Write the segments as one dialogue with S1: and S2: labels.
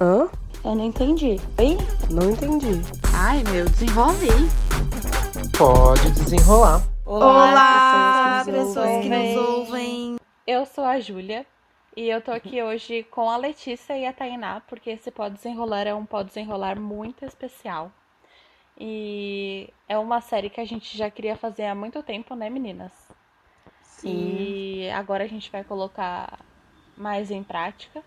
S1: Hã?
S2: Eu não entendi. Oi?
S1: Não entendi.
S2: Ai, meu, desenvolvi.
S1: Pode desenrolar.
S2: Olá,
S3: pessoas,
S2: pessoas
S3: que nos ouvem.
S4: Eu sou a Júlia e eu tô aqui hoje com a Letícia e a Tainá, porque esse Pode Desenrolar é um Pode Desenrolar muito especial. E é uma série que a gente já queria fazer há muito tempo, né, meninas?
S1: Sim.
S4: E agora a gente vai colocar mais em prática,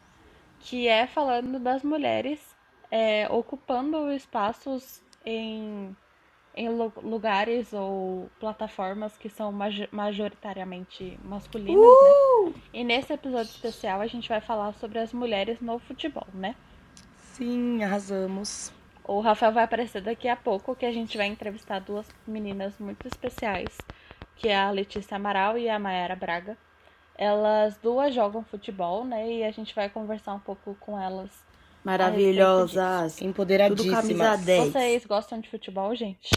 S4: que é falando das mulheres é, ocupando espaços em, em lu- lugares ou plataformas que são majo- majoritariamente masculinas, né? E nesse episódio especial a gente vai falar sobre as mulheres no futebol, né?
S1: Sim, arrasamos.
S4: O Rafael vai aparecer daqui a pouco, que a gente vai entrevistar duas meninas muito especiais, que é a Letícia Amaral e a Mayara Braga. Elas duas jogam futebol, né? E a gente vai conversar um pouco com elas.
S3: Maravilhosas. Tudo
S1: Empoderadíssimas.
S3: camisa 10.
S4: Vocês gostam de futebol, gente?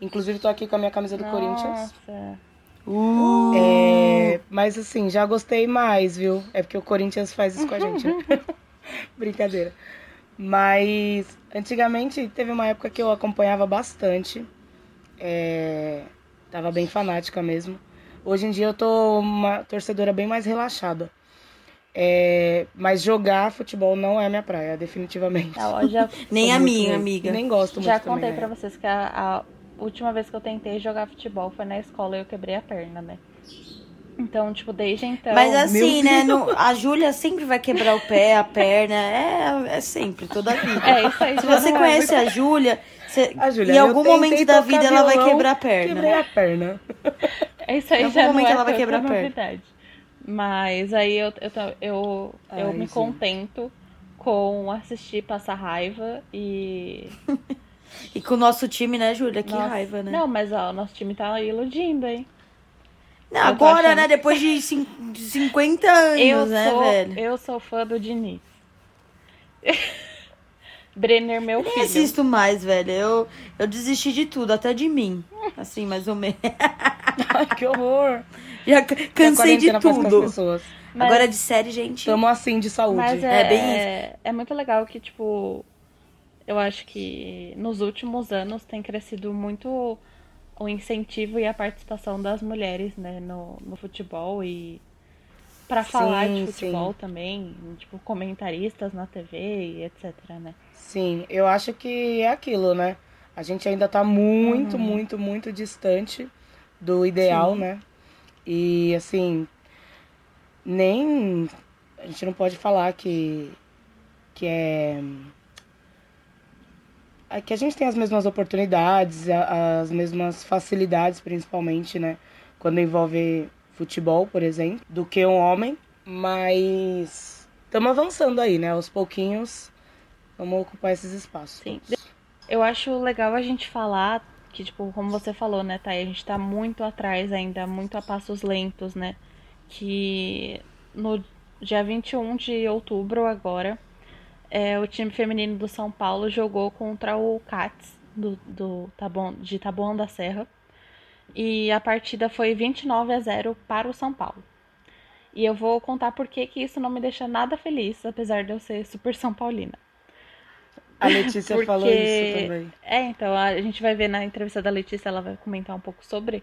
S1: Inclusive, tô aqui com a minha camisa do Corinthians.
S4: Nossa.
S3: Uh,
S1: É, mas assim, já gostei mais, viu? É porque o Corinthians faz isso com a gente. né? Brincadeira. Mas antigamente teve uma época que eu acompanhava bastante. É, tava bem fanática mesmo. Hoje em dia eu tô uma torcedora bem mais relaxada. É, mas jogar futebol não é minha praia, definitivamente.
S4: Não, já,
S3: Nem a minha,
S1: mesmo.
S3: amiga.
S1: Nem gosto muito
S4: já contei
S1: né?
S4: pra vocês que a, a última vez que eu tentei jogar futebol foi na escola e eu quebrei a perna, né? Então, tipo, desde então.
S3: Mas assim, né? não- a Júlia sempre vai quebrar o pé, a perna. É, é sempre, toda a vida.
S4: É isso aí.
S3: Se
S4: já
S3: você
S4: não é
S3: conhece a Júlia, você-
S1: A Júlia,
S3: em algum momento da vida ela vai quebrar a perna.
S1: Quebrei a perna.
S4: Isso aí
S3: Em algum
S4: já não
S3: momento
S4: é
S3: ela vai quebrar a perna.
S4: Mas aí eu, eu, eu, eu
S1: Ai,
S4: me contento com assistir passar raiva e.
S3: E com o nosso time, né, Júlia? Que
S4: Nossa.
S3: raiva, né?
S4: Não, mas ó, o nosso time tá iludindo, hein?
S3: Não,
S4: eu
S3: agora,
S4: achando-
S3: né? Depois de cin- de 50 anos,
S4: Eu
S3: né,
S4: sou,
S3: velho?
S4: eu sou fã do Diniz. Brenner, meu
S3: Nem
S4: filho.
S3: assisto mais, velho. Eu, eu desisti de tudo, até de mim. Assim, mais ou menos.
S1: Ai, que horror.
S3: Já cansei de tudo.
S1: pessoas.
S4: Mas-
S3: Agora de série, gente.
S1: Tamo assim de saúde.
S4: Mas é,
S3: É bem
S4: é, é muito legal que, tipo, eu acho que nos últimos anos tem crescido muito o incentivo e a participação das mulheres, né, no, no futebol e pra falar
S1: Sim,
S4: de futebol
S1: sim.
S4: também, tipo, comentaristas na TV e etc, né?
S1: Sim, eu acho que é aquilo, né? A gente ainda tá muito,
S4: Uhum.
S1: muito, muito distante do ideal,
S4: Sim.
S1: né? E assim, nem a gente não pode falar que que é é que a gente tem as mesmas oportunidades, as mesmas facilidades, principalmente, né? Quando envolve futebol, por exemplo, do que um homem, mas estamos avançando aí, né? Aos pouquinhos, vamos ocupar esses espaços.
S4: Sim.
S1: todos.
S4: Eu acho legal a gente falar que, tipo, como você falou, né, Thay, a gente tá muito atrás ainda, muito a passos lentos, né? Que no dia 21 de outubro agora, é, o time feminino do São Paulo jogou contra o Cats do, do Taboão, de Taboão da Serra. E a partida foi 29 a 0 para o São Paulo. E eu vou contar por que que isso não me deixa nada feliz, apesar de eu ser super São Paulina.
S1: A Letícia
S4: Porque-
S1: falou isso também.
S4: É, então, a gente vai ver na entrevista da Letícia, ela vai comentar um pouco sobre.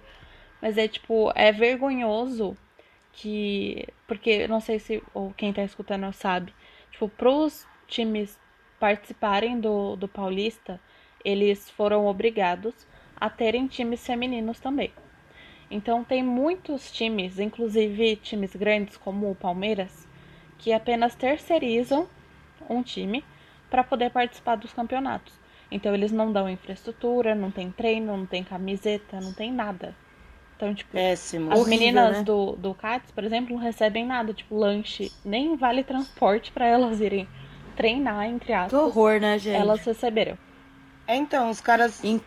S4: Mas é tipo, é vergonhoso que. Porque eu não sei se ou quem tá escutando sabe. Tipo, pros times participarem do, do Paulista, eles foram obrigados a terem times femininos também. Então tem muitos times, inclusive times grandes como o Palmeiras, que apenas terceirizam um time para poder participar dos campeonatos. Então eles não dão infraestrutura, não tem treino, não tem camiseta, não tem nada. Então, tipo,
S1: Péssimo.
S4: as
S3: Horrível,
S4: meninas
S3: né?
S4: do, do CATS, por exemplo, não recebem nada, tipo lanche, nem vale transporte para elas irem treinar, entre
S3: Que
S4: aspas.
S3: horror, né, gente?
S4: Elas receberam.
S1: É, então, os caras,
S3: Em-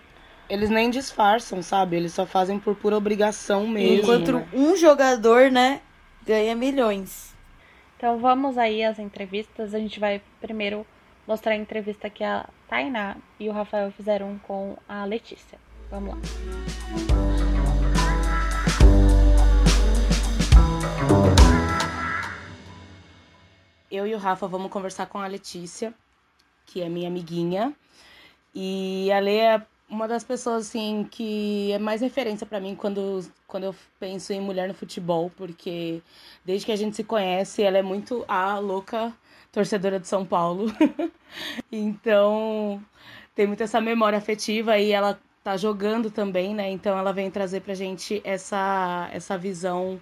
S1: eles nem disfarçam, sabe? Eles só fazem por pura obrigação mesmo.
S3: Enquanto
S1: né?
S3: um jogador, né, ganha milhões.
S4: Então vamos aí às entrevistas. A gente vai primeiro mostrar a entrevista que a Tainá e o Rafael fizeram com a Letícia. Vamos lá.
S1: eu e o Rafa vamos conversar com a Letícia, que é minha amiguinha. E a Lê é uma das pessoas assim que é mais referência para mim quando, quando eu penso em mulher no futebol, porque desde que a gente se conhece, ela é muito a louca torcedora de São Paulo. então, tem muito essa memória afetiva e ela tá jogando também, né? Então ela vem trazer pra gente essa essa visão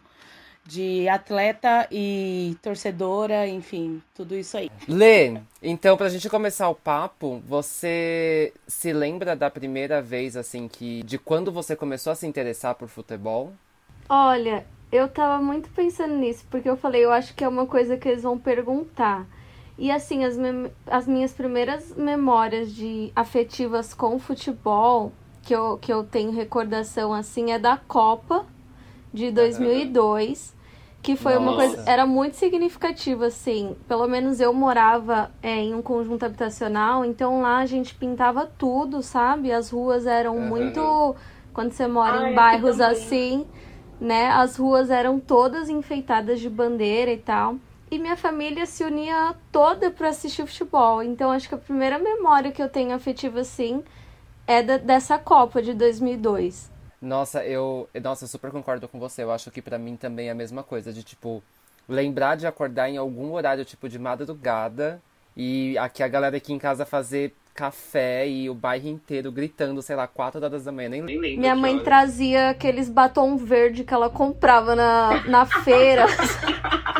S1: de atleta e torcedora, enfim, tudo isso aí.
S5: Lê, então pra gente começar o papo, você se lembra da primeira vez, assim, que de quando você começou a se interessar por futebol?
S6: Olha, eu tava muito pensando nisso, porque eu falei, eu acho que é uma coisa que eles vão perguntar. E assim, as, as minhas primeiras memórias de afetivas com futebol, que eu, que eu tenho recordação assim, é da Copa de 2002 que foi Nossa. uma coisa era muito significativa assim. Pelo menos eu morava é, em um conjunto habitacional então lá a gente pintava tudo sabe? As ruas eram uhum. muito quando você mora ah, em bairros assim né as ruas eram todas enfeitadas de bandeira e tal e minha família se unia toda para assistir futebol então acho que a primeira memória que eu tenho afetiva assim é da, dessa Copa de 2002
S5: nossa, eu, nossa, eu super concordo com você. Eu acho que para mim também é a mesma coisa, de tipo, lembrar de acordar em algum horário, tipo, de madrugada, e aqui a galera aqui em casa fazer café e o bairro inteiro gritando, sei lá, 4 horas da manhã, nem, nem lembro.
S6: Minha mãe trazia aqueles batom verde que ela comprava na, na feira.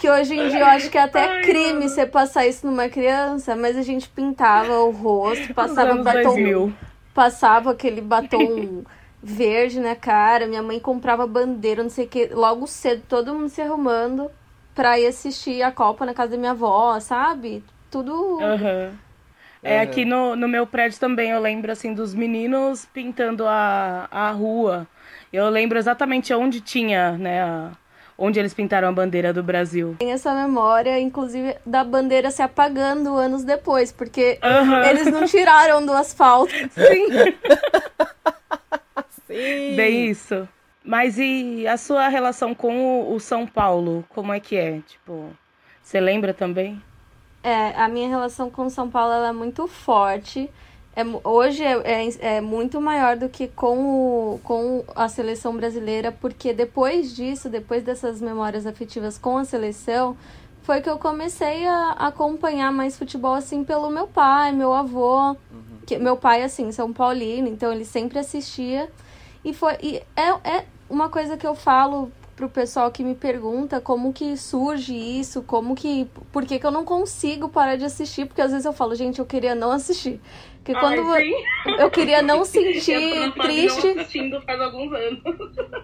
S6: que hoje em dia eu acho que é até crime você passar isso numa criança, mas a gente pintava o rosto, passava batom. 2000. Passava aquele batom verde na cara. Minha mãe comprava bandeira, não sei o que, logo cedo, todo mundo se arrumando pra ir assistir a Copa na casa da minha avó, sabe? Tudo.
S1: Uhum. É, aqui no, no meu prédio também eu lembro assim dos meninos pintando a, a rua. Eu lembro exatamente onde tinha, né, a, onde eles pintaram a bandeira do Brasil.
S6: Tem essa memória, inclusive, da bandeira se apagando anos depois, porque uhum. eles não tiraram do asfalto. Sim.
S1: Sim. Bem isso. Mas e a sua relação com o, São Paulo? Como é que é? Tipo, você lembra também?
S6: É, a minha relação com o São Paulo é muito forte. É, hoje é, é, é, muito maior do que com, o, com a seleção brasileira, porque depois disso, depois dessas memórias afetivas com a seleção, foi que eu comecei a acompanhar mais futebol assim pelo meu pai, meu avô. Uhum. Que, meu pai, assim, São Paulino, então ele sempre assistia. E foi e é, é uma coisa que eu falo pro pessoal que me pergunta como que surge isso, como que. Por que, que eu não consigo parar de assistir? Porque às vezes eu falo, gente, eu queria não assistir. Porque quando Ai, eu queria não sentir eu triste.
S7: assistindo faz alguns anos.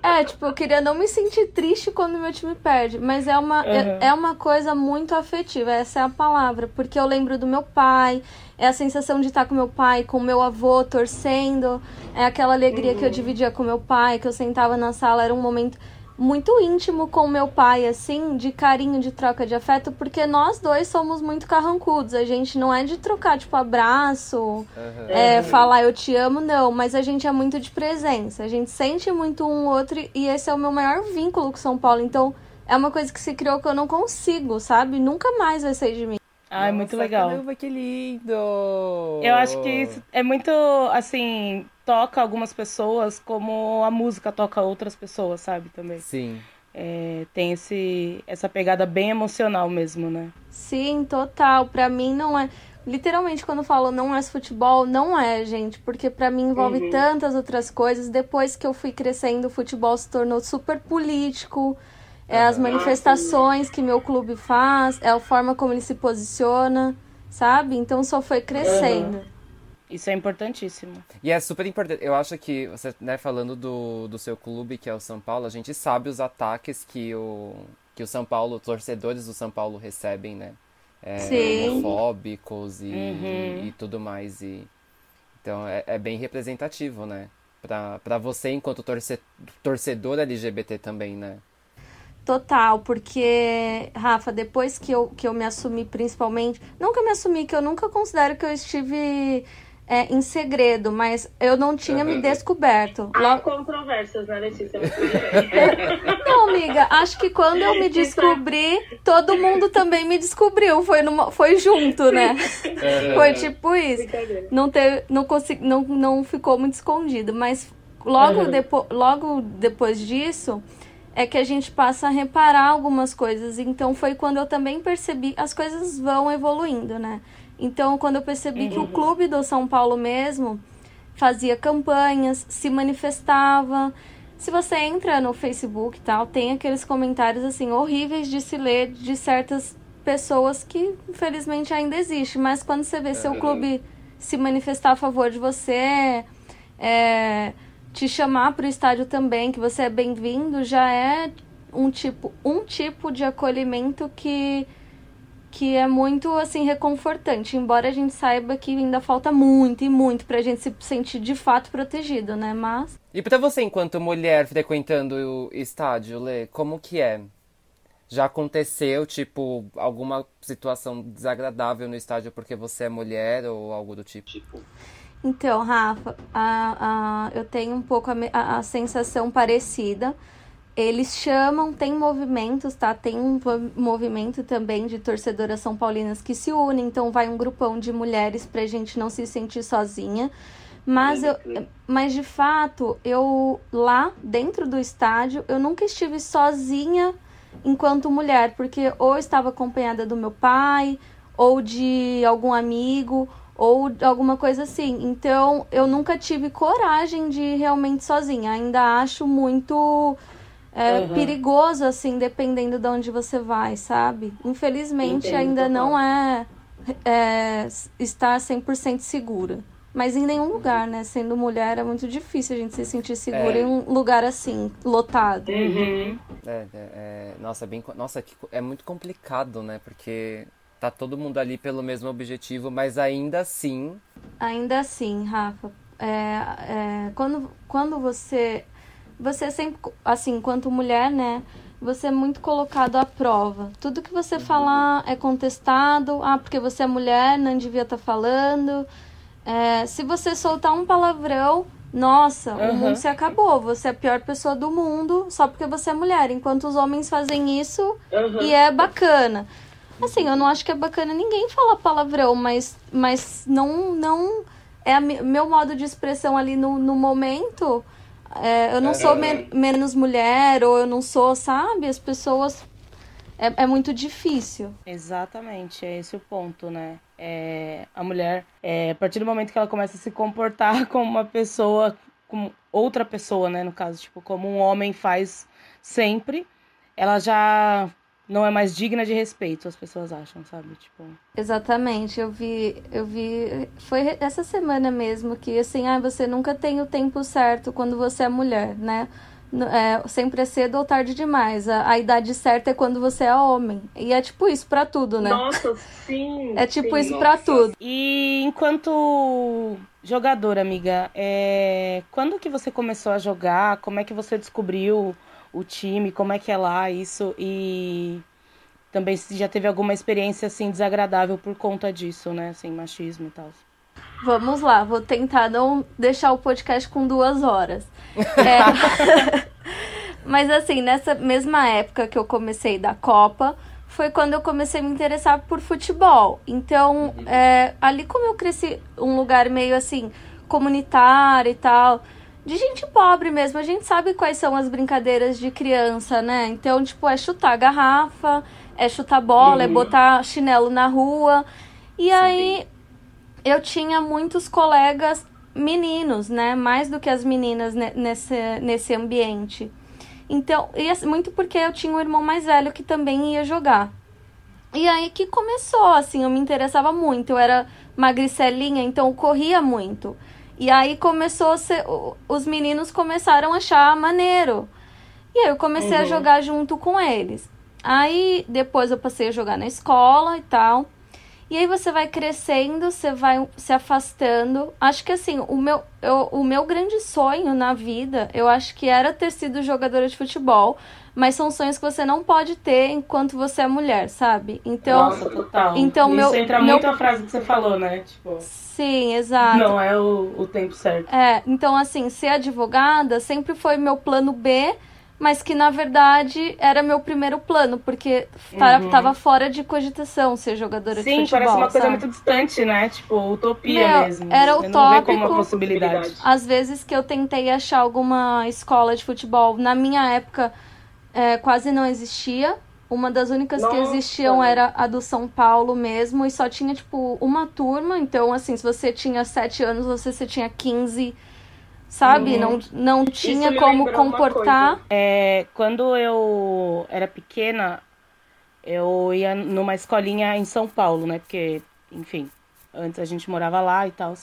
S6: É, tipo, eu queria não me sentir triste quando meu time perde. Mas é uma, uhum. é, é uma coisa muito afetiva, essa é a palavra. Porque eu lembro do meu pai, é a sensação de estar com meu pai, com meu avô, torcendo. É aquela alegria uhum. que eu dividia com meu pai, que eu sentava na sala, era um momento muito íntimo com meu pai, assim, de carinho, de troca de afeto, porque nós dois somos muito carrancudos. A gente não é de trocar, tipo, abraço, uhum. é, falar eu te amo, não. Mas a gente é muito de presença. A gente sente muito um outro e esse é o meu maior vínculo com São Paulo. Então, é uma coisa que se criou que eu não consigo, sabe? Nunca mais vai sair de mim.
S1: Ah, é muito legal.
S5: Caramba, que lindo!
S1: Eu acho que isso é muito, assim, toca algumas pessoas como a música toca outras pessoas, sabe? Também.
S5: Sim.
S1: É, tem esse, essa pegada bem emocional mesmo, né?
S6: Sim, total. Pra mim não é. Literalmente, quando eu falo não é futebol, não é, gente. Porque para mim envolve uhum. tantas outras coisas. Depois que eu fui crescendo, o futebol se tornou super político é as manifestações que meu clube faz, é a forma como ele se posiciona, sabe? Então só foi crescendo.
S1: Isso é importantíssimo.
S5: E é super importante. Eu acho que você, né, falando do, do seu clube, que é o São Paulo, a gente sabe os ataques que o, que o São Paulo, torcedores do São Paulo recebem, né? É, Sim. homofóbicos e, uhum. e, tudo mais. E, então é, é bem representativo, né? Pra, pra você enquanto torce, torcedor LGBT também, né?
S6: Total, porque, Rafa, depois que eu, que eu me assumi principalmente. Nunca me assumi, que eu nunca considero que eu estive é, em segredo, mas eu não tinha me descoberto.
S1: Há Logo... controvérsias, né, Letícia?
S6: não, amiga, acho que quando eu me descobri, todo mundo também me descobriu. Foi, numa... foi junto, né? Foi tipo isso. Não, teve, não, consegui, não, não ficou muito escondido, mas logo, uhum. depo... logo depois disso é que a gente passa a reparar algumas coisas. Então foi quando eu também percebi, as coisas vão evoluindo, né? Então, quando eu percebi uhum. que o uhum. clube do São Paulo mesmo fazia campanhas, se manifestava. Se você entra no Facebook e tal, tem aqueles comentários assim horríveis de se ler de certas pessoas que infelizmente ainda existe, mas quando você vê seu clube se manifestar a favor de você, é, te chamar para o estádio também, que você é bem-vindo, já é um tipo, um tipo de acolhimento que que é muito assim reconfortante, embora a gente saiba que ainda falta muito e muito pra gente se sentir de fato protegido, né? Mas
S5: E para você enquanto mulher frequentando o estádio, Lê, como que é? Já aconteceu, tipo, alguma situação desagradável no estádio porque você é mulher ou algo do tipo?
S6: Então, Rafa, a, a, eu tenho um pouco a, a, sensação parecida eles chamam, tem movimentos, tá? Tem um movimento também de torcedoras são paulinas que se unem, então vai um grupão de mulheres pra gente não se sentir sozinha. Mas, eu, mas de fato, eu lá dentro do estádio, eu nunca estive sozinha enquanto mulher, porque ou estava acompanhada do meu pai, ou de algum amigo, ou alguma coisa assim. Então, eu nunca tive coragem de ir realmente sozinha. Ainda acho muito é uhum. perigoso, assim, dependendo de onde você vai, sabe? Infelizmente, Entendo, ainda não é, é estar 100% segura. Mas em nenhum lugar, né? Sendo mulher, é muito difícil a gente se sentir segura é. em um lugar assim, lotado.
S5: Uhum. É, é, é nossa, é bem, nossa, é muito complicado, né? Porque tá todo mundo ali pelo mesmo objetivo, mas ainda assim.
S6: Ainda assim, Rafa. É, é, quando, quando você você sempre, assim, enquanto mulher, né? Você é muito colocado à prova. Tudo que você falar é contestado. Ah, porque você é mulher, não devia estar tá falando. É, se você soltar um palavrão, nossa, uhum. o mundo se acabou. Você é a pior pessoa do mundo só porque você é mulher. Enquanto os homens fazem isso uhum. e é bacana. Assim, eu não acho que é bacana ninguém falar palavrão, mas, mas não, não é a, meu modo de expressão ali no, no momento é, eu não sou me menos mulher, ou eu não sou, sabe? As pessoas. É, é muito difícil.
S1: Exatamente, é esse o ponto, né? É, a mulher, é, a partir do momento que ela começa a se comportar como uma pessoa, como outra pessoa, né? No caso, tipo, como um homem faz sempre, ela já não é mais digna de respeito, as pessoas acham, sabe? Tipo.
S6: Exatamente, eu vi, eu vi, foi essa semana mesmo que assim, ah, você nunca tem o tempo certo quando você é mulher, né? É, sempre é cedo ou tarde demais. A, a, idade certa é quando você é homem. E é tipo isso para tudo, né?
S1: Nossa, sim.
S6: É tipo
S1: sim,
S6: isso para tudo.
S1: E enquanto jogadora, amiga, é... quando que você começou a jogar? Como é que você descobriu o time, como é que é lá isso e também se já teve alguma experiência assim desagradável por conta disso, né, assim, machismo e tal.
S6: Vamos lá, vou tentar não deixar o podcast com duas horas. É... Mas assim, nessa mesma época que eu comecei da Copa, foi quando eu comecei a me interessar por futebol. Então, uhum. é, ali como eu cresci um lugar meio assim, comunitário e tal, de gente pobre mesmo. A gente sabe quais são as brincadeiras de criança, né? Então, tipo, é chutar garrafa, é chutar bola, é uhum. é botar chinelo na rua. E Sim. aí eu tinha muitos colegas meninos, né? Mais do que as meninas nesse, nesse ambiente. Então, e muito porque eu tinha um irmão mais velho que também ia jogar. E aí que começou, assim, eu me interessava muito. Eu era magricelinha, então eu corria muito. E aí começou a ser, os meninos começaram a achar maneiro. E aí eu comecei uhum. a jogar junto com eles. Aí depois eu passei a jogar na escola e tal. E aí você vai crescendo, você vai se afastando. Acho que assim, o meu, eu, o meu grande sonho na vida, eu acho que era ter sido jogadora de futebol. Mas são sonhos que você não pode ter enquanto você é mulher, sabe? Então,
S1: Nossa, total.
S6: Então,
S1: Isso
S6: meu,
S1: entra
S6: meu...
S1: muito a frase que você falou, né? Tipo,
S6: Sim, exato.
S1: não é o, o tempo certo.
S6: É, então assim, ser advogada sempre foi meu plano B, mas que na verdade era meu primeiro plano, porque
S1: Uhum.
S6: tava fora de cogitação ser jogadora de
S1: Sim,
S6: futebol.
S1: parece uma coisa
S6: sabe?
S1: muito distante, né? Tipo, utopia
S6: Meu,
S1: mesmo.
S6: era
S1: Você não vê como
S6: utópico.
S1: uma possibilidade.
S6: Às vezes que eu tentei achar alguma escola de futebol, na minha época é, quase não existia. Uma das únicas que
S1: Nossa.
S6: existiam era a do São Paulo mesmo, e só tinha, tipo, uma turma. Então, assim, se você tinha 7 anos, você, você tinha 15, sabe?
S1: Uhum.
S6: Não, não tinha como comportar.
S1: É, quando eu era pequena, eu ia numa escolinha em São Paulo, né? Porque, enfim, antes a gente morava lá e tal.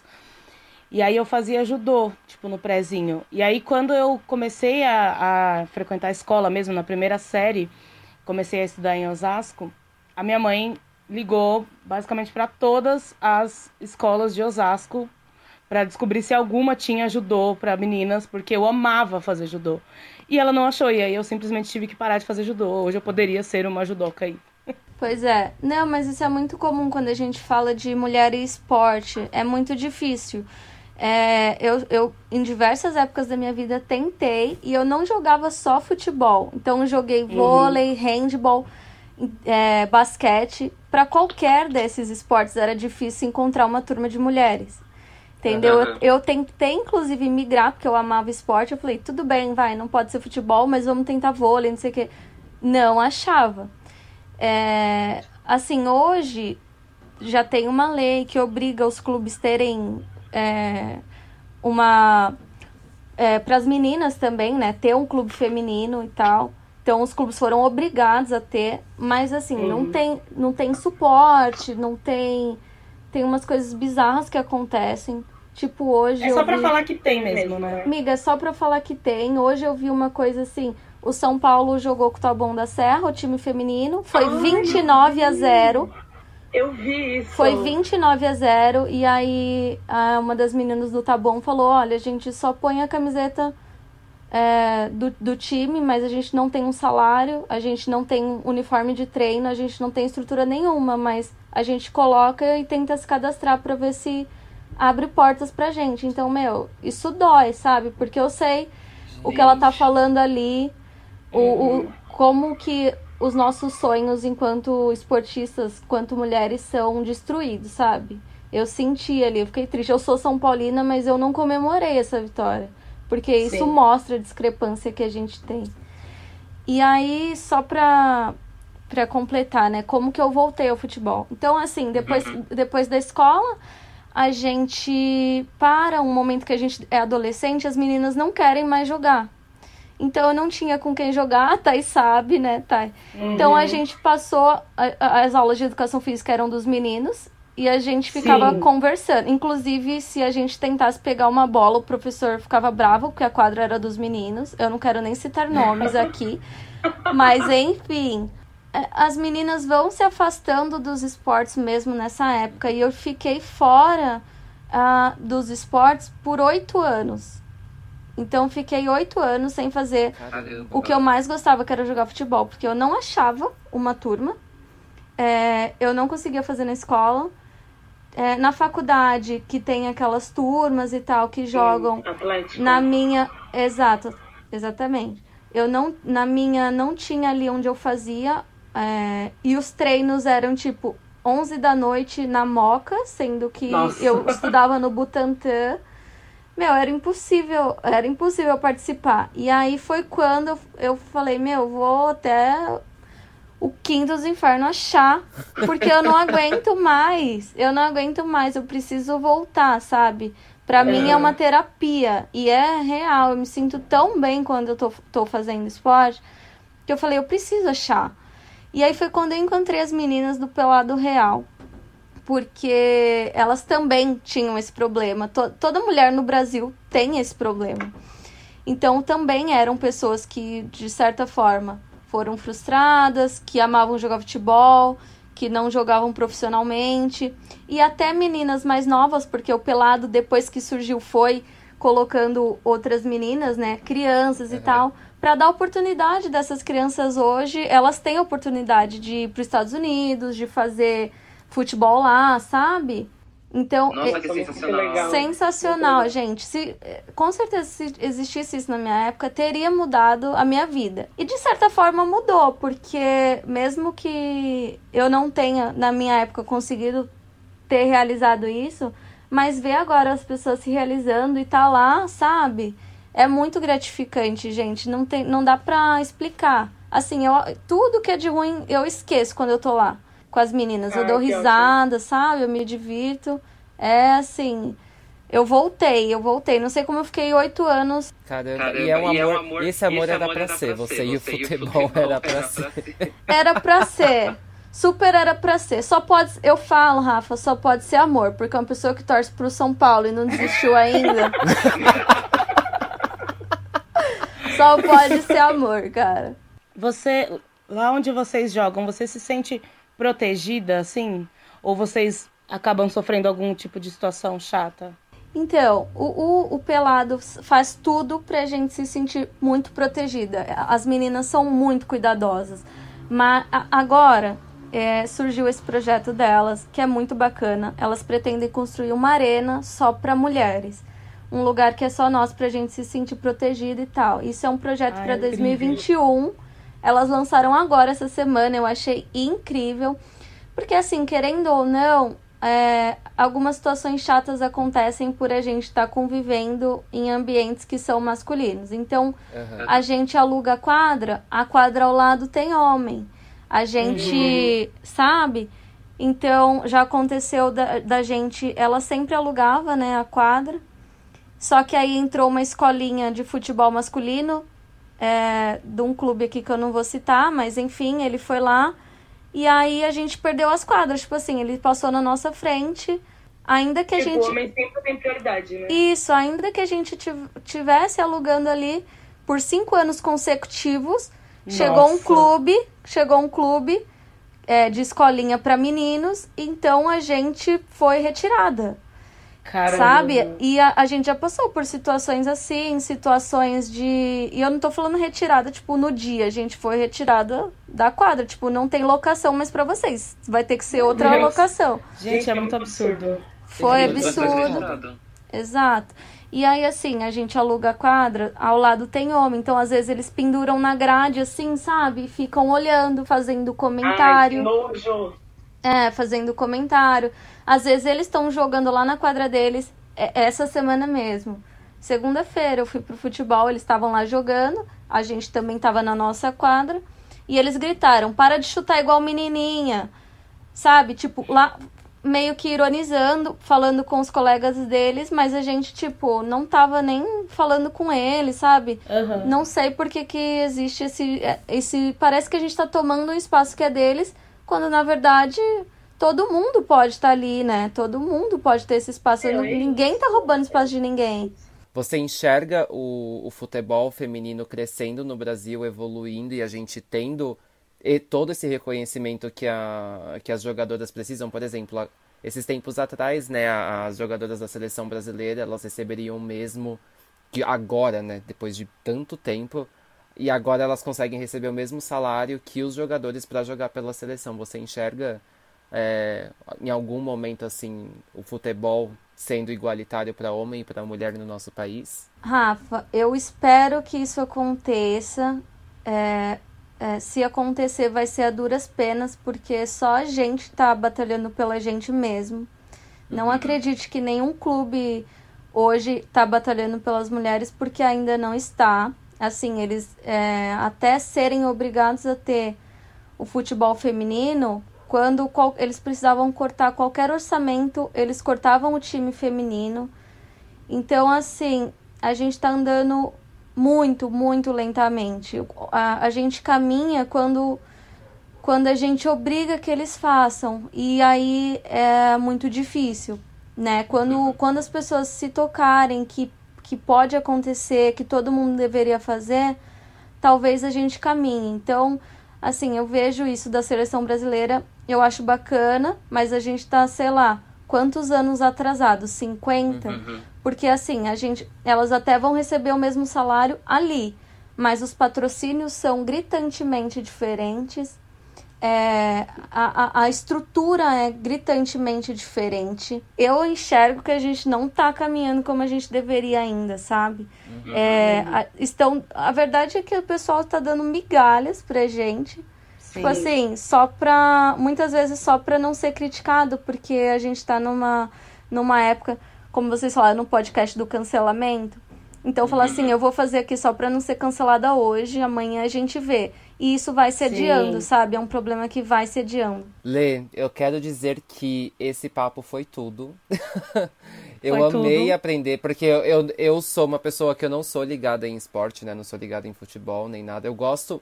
S1: E aí eu fazia judô, tipo, no prézinho. E aí quando eu comecei a, a frequentar a escola mesmo, na primeira série, comecei a estudar em Osasco, a minha mãe ligou basicamente para todas as escolas de Osasco para descobrir se alguma tinha judô para meninas, porque eu amava fazer judô. E ela não achou, e aí eu simplesmente tive que parar de fazer judô. Hoje eu poderia ser uma judoca aí.
S6: Pois é. Não, mas isso é muito comum quando a gente fala de mulher e esporte. É muito difícil. É, eu, eu, em diversas épocas da minha vida, tentei e eu não jogava só futebol. Então, eu joguei vôlei, handball, é, basquete. Para qualquer desses esportes era difícil encontrar uma turma de mulheres. Entendeu? Eu, eu tentei, inclusive, migrar, porque eu amava esporte. Eu falei, tudo bem, vai, não pode ser futebol, mas vamos tentar vôlei, não sei o quê. Não achava. É, assim, hoje já tem uma lei que obriga os clubes terem é, uma. É, para as meninas também, né? Ter um clube feminino e tal. Então os clubes foram obrigados a ter, mas assim, não, tem, não tem suporte, não tem. Tem umas coisas bizarras que acontecem. Tipo, hoje.
S1: É só pra
S6: vi-
S1: falar que tem mesmo, né?
S6: Amiga, é só pra falar que tem. Hoje eu vi uma coisa assim. O São Paulo jogou com o Taboão da Serra, o time feminino. Foi 29 a 0.
S1: Eu vi isso.
S6: Foi 29 a 0. E aí a- uma das meninas do Taboão falou: olha, a gente só põe a camiseta é, do, do time, mas a gente não tem um salário, a gente não tem uniforme de treino, a gente não tem estrutura nenhuma, mas a gente coloca e tenta se cadastrar pra ver se abre portas pra gente. Então, meu, isso dói, sabe? Porque eu sei o que ela tá falando ali, o, o, como que os nossos sonhos enquanto esportistas, quanto mulheres, são destruídos, sabe? Eu senti ali, eu fiquei triste. Eu sou São Paulina, mas eu não comemorei essa vitória. Porque isso
S1: Sim.
S6: mostra a discrepância que a gente tem. E aí, só pra, pra completar, né? Como que eu voltei ao futebol? Então, assim, depois, depois da escola, a gente para um momento que a gente é adolescente, as meninas não querem mais jogar. Então eu não tinha com quem jogar, a Thay sabe, né, Thay? Então a gente passou, a- a- as aulas de educação física eram dos meninos e a gente ficava
S1: Sim.
S6: conversando. Inclusive, se a gente tentasse pegar uma bola, o professor ficava bravo, porque a quadra era dos meninos. Eu não quero nem citar nomes aqui. Mas, enfim, é, as meninas vão se afastando dos esportes mesmo nessa época. E eu fiquei fora ah, dos esportes por oito anos. Então, fiquei oito anos sem fazer
S5: Caramba.
S6: o que eu mais gostava, que era jogar futebol, porque eu não achava uma turma. É, eu não conseguia fazer na escola. É, na faculdade, que tem aquelas turmas e tal que jogam.
S1: Atlético.
S6: Na minha. Exato, exatamente. Eu não. Na minha não tinha ali onde eu fazia. é, e os treinos eram tipo 11 da noite na Moca, sendo que
S1: Nossa.
S6: eu estudava no Butantã. Meu, era impossível, era impossível participar. E aí foi quando eu, falei, meu, vou até o quinto dos infernos achar, porque eu não aguento mais. Eu não aguento mais, eu preciso voltar, sabe? Pra mim é uma terapia e é real. Eu me sinto tão bem quando eu tô, tô fazendo esporte que eu falei, eu preciso achar. E aí foi quando eu encontrei as meninas do Pelado Real porque elas também tinham esse problema. To- toda mulher no Brasil tem esse problema. Então também eram pessoas que, de certa forma, foram frustradas, que amavam jogar futebol, que não jogavam profissionalmente e até meninas mais novas, porque o pelado depois que surgiu foi colocando outras meninas, né, crianças uhum. e tal, para dar oportunidade dessas crianças hoje, elas têm oportunidade de ir para os Estados Unidos, de fazer futebol lá, sabe? Então,
S7: Nossa, que sensacional.
S6: Sensacional, gente. Se, com certeza, se existisse isso na minha época, teria mudado a minha vida. E de certa forma mudou, porque mesmo que eu não tenha, na minha época, conseguido ter realizado isso, mas ver agora as pessoas se realizando e tá lá, sabe? É muito gratificante, gente. Não, tem, não dá pra explicar. Assim, eu, tudo que é de ruim eu esqueço quando eu tô lá com as meninas. eu dou risada, ótimo. sabe? Eu me divirto. É assim. Eu voltei, eu voltei. Não sei como eu fiquei oito anos.
S5: Caramba, Caramba e, é um amor, e é um amor, esse amor esse era amor pra era ser. Você, e o futebol, era pra ser.
S6: Era pra ser. Super era pra ser. Só pode. Eu falo, Rafa, só pode ser amor. Porque uma pessoa que torce pro São Paulo e não desistiu ainda. só pode ser amor, cara.
S1: Você. Lá onde vocês jogam, você se sente protegida, assim? Ou vocês acabam sofrendo algum tipo de situação chata?
S6: Então, o, o, o, pelado faz tudo pra gente se sentir muito protegida. As meninas são muito cuidadosas. Mas agora é, surgiu esse projeto delas, que é muito bacana. Elas pretendem construir uma arena só para mulheres. Um lugar que é só nós pra gente se sentir protegida e tal. Isso é um projeto para 2021. Elas lançaram agora essa semana, eu achei incrível. Porque, assim, querendo ou não, é, algumas situações chatas acontecem por a gente estar tá convivendo em ambientes que são masculinos. Então, uhum. a gente aluga a quadra, a quadra ao lado tem homem. A gente, uhum. sabe? Então, já aconteceu da, da gente, ela sempre alugava, né, a quadra. Só que aí entrou uma escolinha de futebol masculino é, de um clube aqui que eu não vou citar, mas enfim, ele foi lá e aí a gente perdeu as quadras. Tipo assim, ele passou na nossa frente. Ainda que a tipo, gente.
S7: O homem sempre tem prioridade, né?
S6: Isso, ainda que a gente tivesse alugando ali por cinco anos consecutivos, nossa. chegou um clube, chegou um clube é, de escolinha para meninos, então a gente foi retirada. Caramba. Sabe? E a, a gente já passou por situações assim, situações de. E eu não tô falando retirada, tipo, no dia. A gente foi retirada da quadra. Tipo, não tem locação mais para vocês. Vai ter que ser outra Deus. locação.
S1: Gente, é muito absurdo.
S6: Foi absurdo. Exato. E aí, assim, a gente aluga a quadra, ao lado tem homem. Então, às vezes, eles penduram na grade, assim, sabe? Ficam olhando, fazendo comentário. Ai, que nojo. É, fazendo comentário. Às vezes eles estão jogando lá na quadra deles, é, essa semana mesmo. Segunda-feira eu fui pro futebol, eles estavam lá jogando, a gente também estava na nossa quadra, e eles gritaram: para de chutar igual menininha. Sabe? Tipo, lá meio que ironizando, falando com os colegas deles, mas a gente, tipo, não tava nem falando com eles, sabe? Uhum. Não sei por que, que existe esse, esse. Parece que a gente tá tomando um espaço que é deles quando na verdade todo mundo pode estar tá ali, né? Todo mundo pode ter esse espaço. É, ninguém tá roubando espaço de ninguém.
S5: Você enxerga o, o futebol feminino crescendo no Brasil, evoluindo e a gente tendo e todo esse reconhecimento que, a, que as jogadoras precisam? Por exemplo, esses tempos atrás, né, as jogadoras da seleção brasileira, elas receberiam mesmo que agora, né, depois de tanto tempo, e agora elas conseguem receber o mesmo salário que os jogadores para jogar pela seleção. Você enxerga é, em algum momento assim o futebol sendo igualitário para homem e para mulher no nosso país?
S6: Rafa, eu espero que isso aconteça. É, é, se acontecer, vai ser a duras penas, porque só a gente está batalhando pela gente mesmo. Não uhum. acredite que nenhum clube hoje está batalhando pelas mulheres, porque ainda não está assim, eles é, até serem obrigados a ter o futebol feminino, quando qual, eles precisavam cortar qualquer orçamento, eles cortavam o time feminino. Então, assim, a gente está andando muito, muito lentamente. A, a gente caminha quando, quando a gente obriga que eles façam. E aí é muito difícil, né? Quando, quando as pessoas se tocarem que que pode acontecer, que todo mundo deveria fazer, talvez a gente caminhe. Então, assim, eu vejo isso da seleção brasileira eu acho bacana, mas a gente tá, sei lá, quantos anos atrasados? 50? Uhum. Porque assim, a gente, elas até vão receber o mesmo salário ali, mas os patrocínios são gritantemente diferentes. É, a, a, a estrutura é gritantemente diferente. Eu enxergo que a gente não tá caminhando como a gente deveria ainda, sabe? Uhum. É, a, estão, a verdade é que o pessoal tá dando migalhas pra gente Sim. Tipo assim, só pra. Muitas vezes só pra não ser criticado, porque a gente tá numa, numa época, como vocês falaram no podcast do cancelamento. Então, falar assim, eu vou fazer aqui só pra não ser cancelada hoje, amanhã a gente vê. E isso vai se adiando, sabe? É um problema que vai se adiando.
S5: Lê, eu quero dizer que esse papo foi tudo. eu foi amei tudo. aprender, porque eu, eu, eu sou uma pessoa que eu não sou ligada em esporte, né? Não sou ligada em futebol nem nada. Eu gosto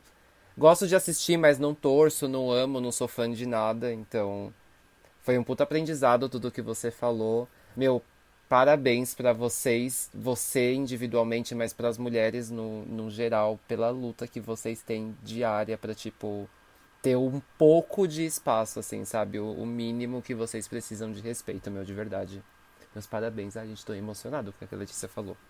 S5: Gosto de assistir, mas não torço, não amo, não sou fã de nada. Então, foi um puto aprendizado tudo que você falou. Meu, parabéns para vocês, você individualmente, mas para as mulheres no, no geral, pela luta que vocês têm diária para tipo ter um pouco de espaço, assim, sabe? O, o, mínimo que vocês precisam de respeito, meu, de verdade. Meus parabéns. a gente tô emocionado com o que a Letícia falou.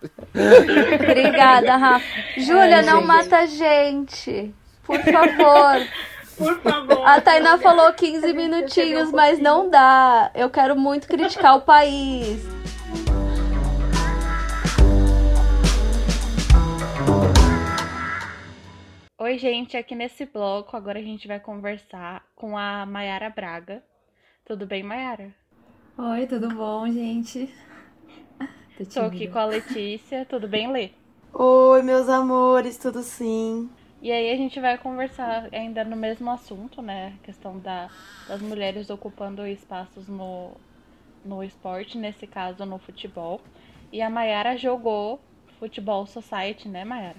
S6: Obrigada, Rafa. Júlia, não gente. mata a gente. Por favor.
S7: Por favor.
S6: A Tainá falou 15 minutinhos, mas não dá. Eu quero muito criticar o país.
S4: Oi, gente, aqui nesse bloco agora a gente vai conversar com a Mayara Braga. Tudo bem, Mayara?
S8: Oi, tudo bom, gente?
S4: Tô, Tô aqui com a Letícia. Tudo bem, Lê?
S3: Oi, meus amores, tudo sim?
S4: E aí a gente vai conversar ainda no mesmo assunto, né? A questão da, das mulheres ocupando espaços no, no esporte, nesse caso no futebol. E a Mayara jogou Futebol Society, né, Mayara?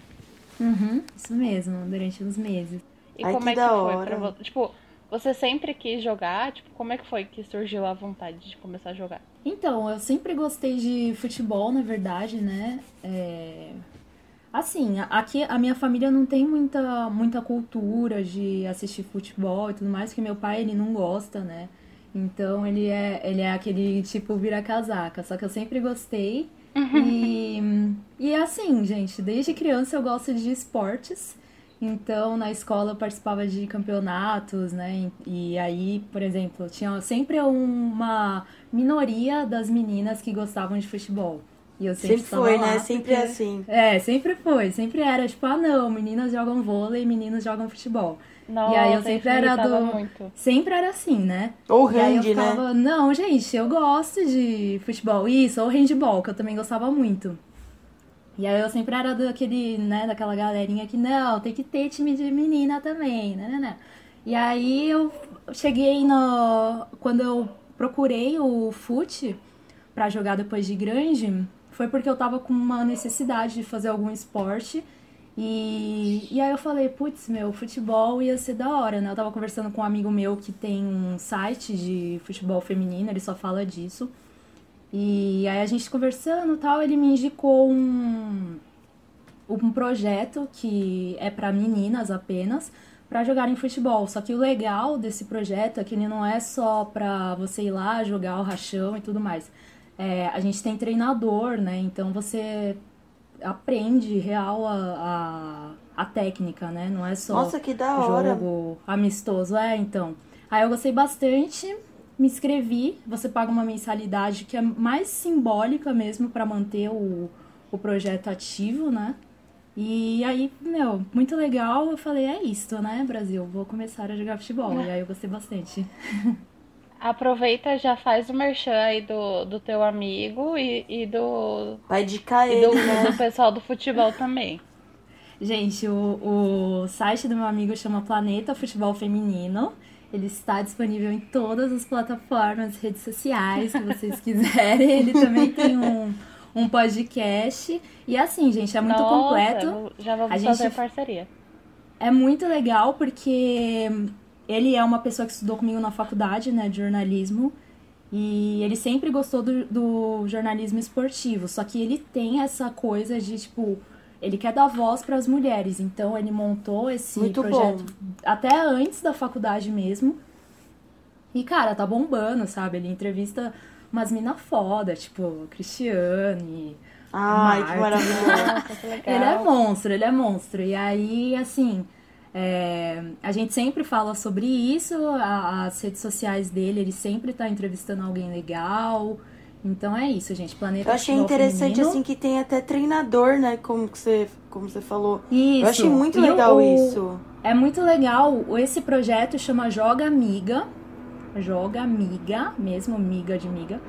S8: Uhum, isso mesmo, durante uns meses.
S4: E Ai, como que é que foi hora. pra você? Tipo, você sempre quis jogar? Tipo, como é que foi que surgiu a vontade de começar a jogar?
S8: Então, eu sempre gostei de futebol, na verdade, né? É... Assim, aqui a minha família não tem muita, muita cultura de assistir futebol e tudo mais, que meu pai ele não gosta, né? Então ele é, ele é aquele tipo vira-casaca. Só que eu sempre gostei. E, e assim, gente, desde criança eu gosto de esportes. Então, na escola eu participava de campeonatos, né? E, e aí, por exemplo, tinha sempre uma minoria das meninas que gostavam de futebol.
S3: E eu sempre, sempre foi, né? Sempre porque... assim.
S8: É, sempre foi. Sempre era tipo, ah, não, meninas jogam vôlei, meninos jogam futebol.
S4: Nossa,
S8: e aí eu sempre era do.
S4: Muito.
S8: Sempre era assim, né?
S3: Ou hand, né? ficava,
S8: né? Não, gente, eu gosto de futebol. Isso, ou handball, que eu também gostava muito. E aí eu sempre era daquele, né, daquela galerinha que, não, tem que ter time de menina também, né, né, né. E aí eu cheguei no. Quando eu procurei o FUT para jogar depois de grande, foi porque eu tava com uma necessidade de fazer algum esporte. E, e aí eu falei, putz, meu, futebol ia ser da hora, né? Eu tava conversando com um amigo meu que tem um site de futebol feminino, ele só fala disso. E aí a gente conversando tal, ele me indicou um, um projeto que é para meninas apenas, para jogarem futebol. Só que o legal desse projeto é que ele não é só pra você ir lá jogar o rachão e tudo mais. É, a gente tem treinador, né? Então você aprende real a, a, a, técnica, né? Não é só
S3: Nossa, que da hora.
S8: jogo amistoso. É, então. Aí eu gostei bastante, me inscrevi. Você paga uma mensalidade que é mais simbólica mesmo para manter o, o projeto ativo, né? E aí, meu, muito legal. Eu falei, é isso, né, Brasil? Vou começar a jogar futebol. E aí eu gostei bastante.
S4: Aproveita já faz o merchan aí do, do teu amigo e, e do.
S3: Vai ele,
S4: do,
S3: né?
S4: do pessoal do futebol também.
S8: Gente, o, o site do meu amigo chama Planeta Futebol Feminino. Ele está disponível em todas as plataformas, redes sociais, que vocês quiserem. Ele também tem um, um podcast. E assim, gente, é muito
S4: Nossa,
S8: completo.
S4: Já vamos a fazer gente... parceria.
S8: É muito legal porque ele é uma pessoa que estudou comigo na faculdade, né, de jornalismo. E ele sempre gostou do, do jornalismo esportivo. Só que ele tem essa coisa de, tipo, ele quer dar voz para as mulheres. Então ele montou esse
S3: Muito
S8: projeto
S3: bom.
S8: até antes da faculdade mesmo. E, cara, tá bombando, sabe? Ele entrevista umas mina foda, tipo, Cristiane.
S3: Ai, que
S8: Marta.
S3: maravilhoso.
S8: Ele é monstro, ele é monstro. E aí, assim, é, a gente sempre fala sobre isso, a- as redes sociais dele, ele sempre tá entrevistando alguém legal. Então é isso, gente. Planeta
S3: Eu achei interessante,
S8: Feminino.
S3: assim, que tem até treinador, né? Como você, como você falou.
S8: Isso.
S3: Eu achei muito legal isso.
S8: É muito legal. Esse projeto chama Joga Amiga. Joga Amiga, mesmo miga de miga.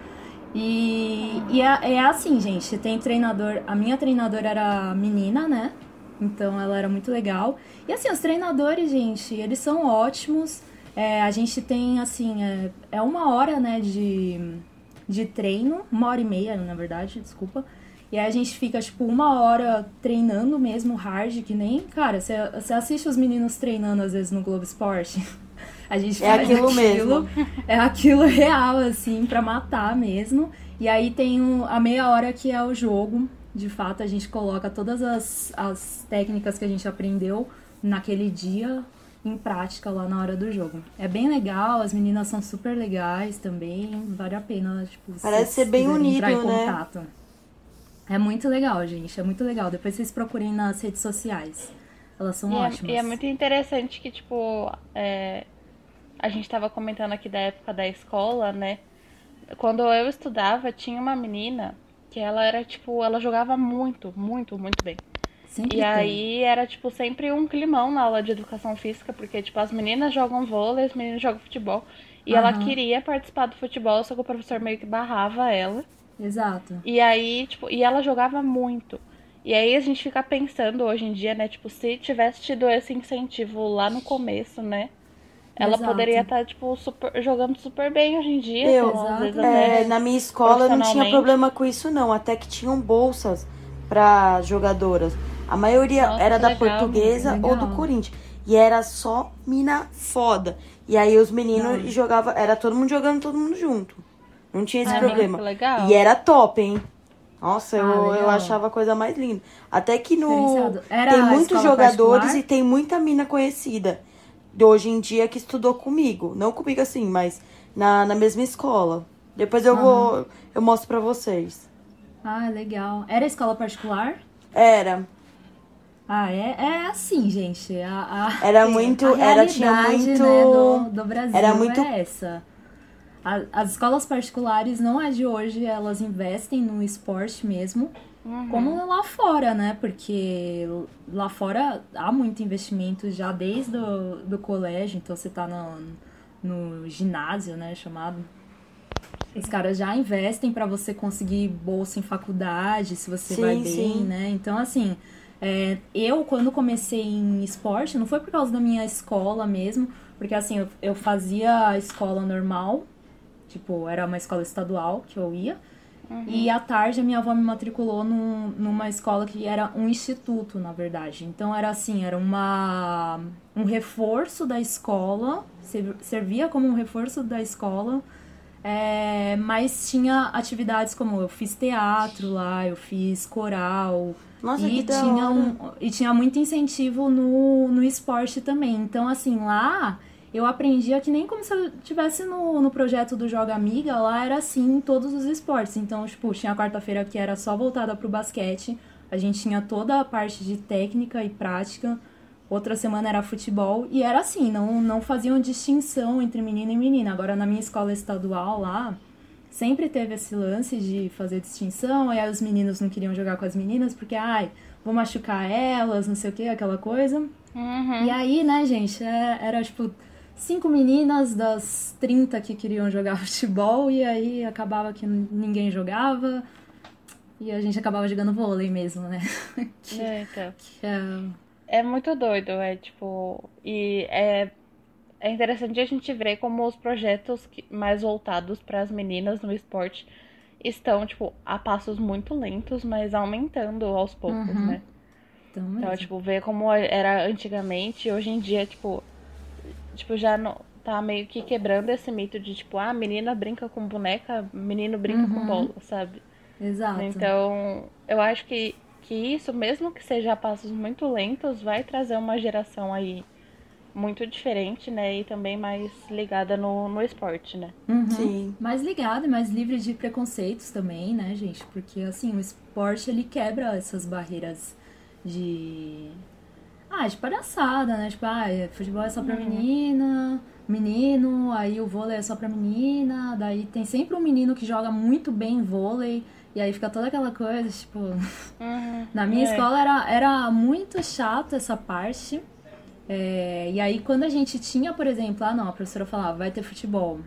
S8: E, e é, é assim, gente. Tem treinador. A minha treinadora era menina, né? Então ela era muito legal. E assim, os treinadores, gente, eles são ótimos. É, a gente tem, assim, é, é uma hora, né, de, de treino. Uma hora e meia, na verdade, desculpa. E aí a gente fica, tipo, uma hora treinando mesmo hard, que nem. Cara, você assiste os meninos treinando às vezes no Globo Esporte. A gente
S3: É
S8: faz
S3: aquilo mesmo.
S8: É aquilo real, assim, pra matar mesmo. E aí tem o- a meia hora que é o jogo. De fato, a gente coloca todas as, as técnicas que a gente aprendeu naquele dia em prática lá na hora do jogo. É bem legal, as meninas são super legais também. Vale a pena, tipo,
S3: Parece ser bem
S8: quiserem entrar em
S3: unido, né?
S8: contato. É muito legal, gente. É muito legal. Depois vocês procurem nas redes sociais. Elas são
S4: E é,
S8: ótimas.
S4: e é muito interessante que, tipo, é, a gente tava comentando aqui da época da escola, né? Quando eu estudava, tinha uma menina que ela era, tipo, ela jogava muito, muito, muito bem.
S8: Sempre
S4: E
S8: tem.
S4: aí era, tipo, sempre um climão na aula de educação física, porque, tipo, as meninas jogam vôlei, os meninos jogam futebol. E ela
S8: Aham.
S4: queria participar do futebol, só que o professor meio que barrava ela.
S8: Exato.
S4: E aí, tipo, e ela jogava muito. E aí a gente fica pensando hoje em dia, né, tipo, se tivesse tido esse incentivo lá no começo, né? Ela
S8: Exato.
S4: poderia estar, tipo, super- jogando super bem hoje em dia.
S3: Eu,
S4: então, às vezes
S8: Exato.
S4: até-
S3: É, na minha escola eu não tinha problema com isso, não. Até que tinham bolsas para jogadoras. A maioria
S4: Nossa,
S3: era da
S4: legal,
S3: portuguesa
S8: legal.
S3: ou do Corinthians. E era só mina foda. E aí os meninos jogavam. Era todo mundo jogando, todo mundo junto. Não tinha esse
S4: Ah,
S3: problema.
S4: muito legal.
S3: E era top, hein? Nossa, eu,
S8: Ah,
S3: eu
S8: legal.
S3: achava a coisa mais linda. Até que no. Tem muitos jogadores
S8: particular?
S3: e tem muita mina conhecida de hoje em dia que estudou comigo. Não comigo assim, mas na, na mesma escola. Depois eu vou. Eu mostro pra vocês.
S8: Ah, legal. Era escola particular?
S3: Era.
S8: Ah, é, é assim, gente. A, a-
S3: Era muito-
S8: a
S3: era- tinha
S8: realidade,
S3: muito-
S8: né, do, do Brasil
S3: era muito-
S8: é essa. A- as escolas particulares não é de hoje, elas investem no esporte mesmo,
S3: Uhum.
S8: como lá fora, né? Porque lá fora há muito investimento já desde o do colégio, então você tá no, no ginásio, né, chamado. Os caras já investem pra você conseguir bolsa em faculdade, se você
S3: Sim,
S8: vai bem,
S3: sim.
S8: né? Então, assim, é, eu, quando comecei em esporte, não foi por causa da minha escola mesmo, porque, assim, eu, eu fazia a escola normal, tipo, era uma escola estadual que eu ia, e à tarde a minha avó me matriculou num, numa escola que era um instituto, na verdade. Então, era assim, era uma, um reforço da escola, ser- servia como um reforço da escola, é, mas tinha atividades como eu fiz teatro lá, eu fiz coral.
S3: Nossa,
S8: e tinha um, E tinha muito incentivo no, no esporte também. Então, assim, lá eu aprendia que nem como se eu estivesse no, no projeto do Joga Amiga, lá era assim em todos os esportes. Então, tipo, tinha a quarta-feira que era só voltada pro basquete. A gente tinha toda a parte de técnica e prática. Outra semana era futebol. E era assim, não, não faziam distinção entre menino e menina. Agora, na minha escola estadual lá, sempre teve esse lance de fazer distinção. Aí os meninos não queriam jogar com as meninas porque, ai, vou machucar elas, não sei o que, aquela coisa.
S4: Uhum.
S8: E aí, né, gente, é- era tipo cinco meninas das 30 que queriam jogar futebol e aí acabava que ninguém jogava. E a gente acabava jogando vôlei mesmo, né? que,
S4: É, então.
S8: que é-
S4: É muito doido, é tipo. E é, é interessante a gente ver como os projetos mais voltados para as meninas no esporte estão, tipo, a passos muito lentos, mas aumentando aos poucos,
S8: Uhum.
S4: né?
S8: Então,
S4: Então, tipo, ver como era antigamente, hoje em dia, tipo, tipo, já não tá meio que quebrando esse mito de, tipo, ah, menina brinca com boneca, menino brinca com
S8: Uhum.
S4: bola, sabe?
S8: Exato.
S4: Então, eu acho que, que isso, mesmo que seja a passos muito lentos, vai trazer uma geração aí muito diferente, né? E também mais ligada no, no esporte, né?
S8: Uhum.
S3: Sim.
S8: Mais ligado e mais livre de preconceitos também, né, gente? Porque, assim, o esporte, ele quebra essas barreiras de... Ah, de palhaçada, né? Tipo, ah, futebol é só pra menina, menino, aí o vôlei é só pra menina, daí tem sempre um menino que joga muito bem vôlei, e aí fica toda aquela coisa, tipo...
S4: Uhum.
S8: Na minha
S4: É.
S8: escola era, era muito chato essa parte. É, e aí, quando a gente tinha, por exemplo, ah, não, a professora falava, vai ter futebol.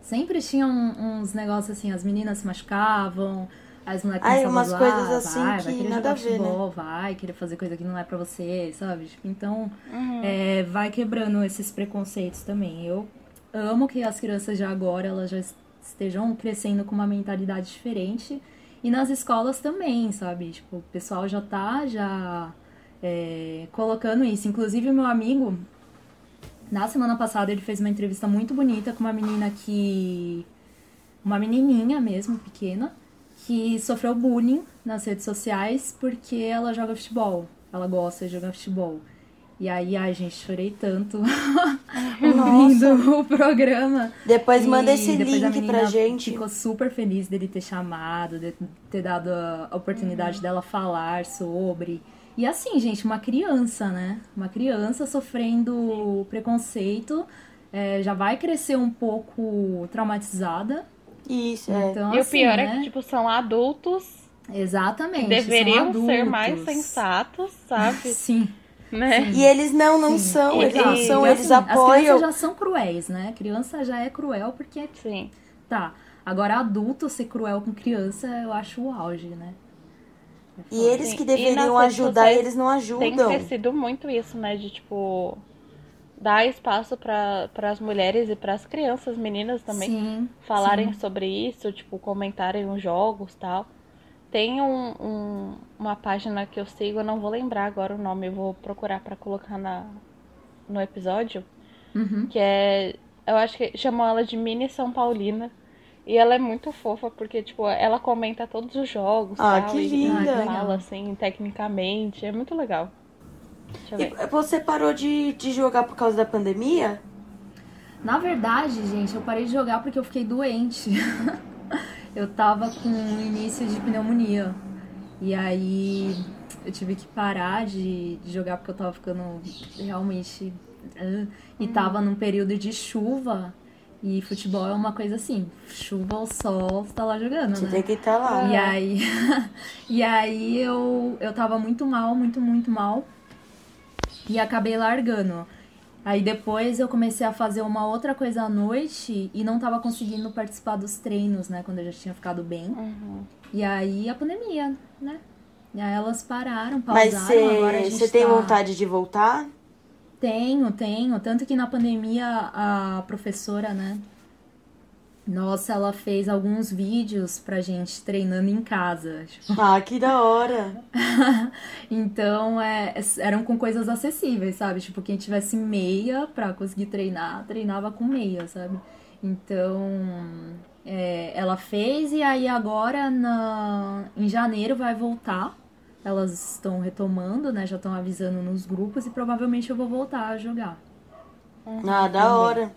S8: Sempre tinha um- uns negócios assim, as meninas se machucavam, as moleques
S3: Ai, umas
S8: a
S3: coisas
S8: zoar,
S3: assim
S8: vai,
S3: que
S8: vai querer
S3: nada
S8: jogar
S3: ver, né?
S8: futebol, vai querer fazer coisa que não é pra você, sabe? Tipo, Então,
S4: Uhum.
S8: é, vai quebrando esses preconceitos também. Eu amo que as crianças já agora elas já es- estejam crescendo com uma mentalidade diferente e nas escolas também, sabe? Tipo, o pessoal já tá já é, colocando isso. Inclusive, o meu amigo, na semana passada, ele fez uma entrevista muito bonita com uma menina que. Uma menininha mesmo, pequena, que sofreu bullying nas redes sociais porque ela joga futebol. Ela gosta de jogar futebol. E aí, ai, gente, chorei tanto ouvindo o programa.
S3: Depois
S8: E
S3: manda esse
S8: depois a
S3: link pra gente.
S8: Ficou super feliz dele ter chamado, de ter dado a oportunidade dela falar sobre. E assim, gente, uma criança, né? Uma criança sofrendo preconceito, é, já vai crescer um pouco traumatizada.
S3: Isso, é.
S8: Então,
S4: E o
S8: assim,
S4: pior é
S8: né?
S4: que, tipo, são adultos
S8: Exatamente.
S4: que deveriam
S8: são
S4: ser mais
S8: adultos.
S4: sensatos, sabe?
S8: Sim.
S4: né?
S3: E eles não, não são, eles não são,
S8: Então,
S3: eles
S8: assim, As
S3: apoiam.
S8: crianças já são cruéis, né? Criança já é cruel porque
S4: Sim.
S8: Tá. Agora, adulto ser cruel com criança, eu acho o auge, né? É
S3: E eles
S4: Sim.
S3: que deveriam ajudar,
S4: sociais
S3: eles não
S4: Tem
S3: ajudam.
S4: crescido muito isso, né? De, tipo, dar espaço para as mulheres e para as crianças, meninas também,
S8: Sim,
S4: falarem
S8: sim.
S4: sobre isso, tipo, comentarem os jogos tal. Tem um, um- uma página que eu sigo, eu não vou lembrar agora o nome, eu vou procurar para colocar na, no episódio,
S8: Uhum.
S4: que é. Eu acho que chamam ela de Mini São Paulina. E ela é muito fofa, porque, tipo, ela comenta todos os jogos
S3: Ah,
S4: tal,
S3: que
S4: e-
S3: linda.
S8: Ah, que legal.
S4: fala, assim, tecnicamente. É muito legal.
S3: E você parou de, de jogar por causa da pandemia?
S8: Na verdade, gente, eu parei de jogar porque eu fiquei doente. eu tava com início de pneumonia. E aí eu tive que parar de, de jogar porque eu tava ficando realmente. ah, E tava num período de chuva. E futebol é uma coisa assim: chuva ou sol, você tá lá jogando,
S3: Você
S8: né?
S3: tem que estar lá.
S8: E aí, e aí eu, eu tava muito mal, muito, muito mal. E acabei largando. Aí depois eu comecei a fazer uma outra coisa à noite e não tava conseguindo participar dos treinos, né? Quando eu já tinha ficado bem.
S4: Uhum.
S8: E aí a pandemia, né? E aí elas pararam,
S3: Mas
S8: pausaram. agora a
S3: você
S8: gente
S3: você tem
S8: tá-
S3: vontade de voltar?
S8: tenho, tenho. Tanto que na pandemia a professora, né? Nossa, ela fez alguns vídeos pra gente treinando em casa. Tipo,
S3: Ah, que da hora.
S8: então, é, eram com coisas acessíveis, sabe? Tipo, quem tivesse meia pra conseguir treinar, treinava com meia, sabe? Então, é, ela fez e aí agora na, em janeiro vai voltar. Elas estão retomando, né? Já estão avisando nos grupos e provavelmente eu vou voltar a jogar.
S3: Ah, da hora.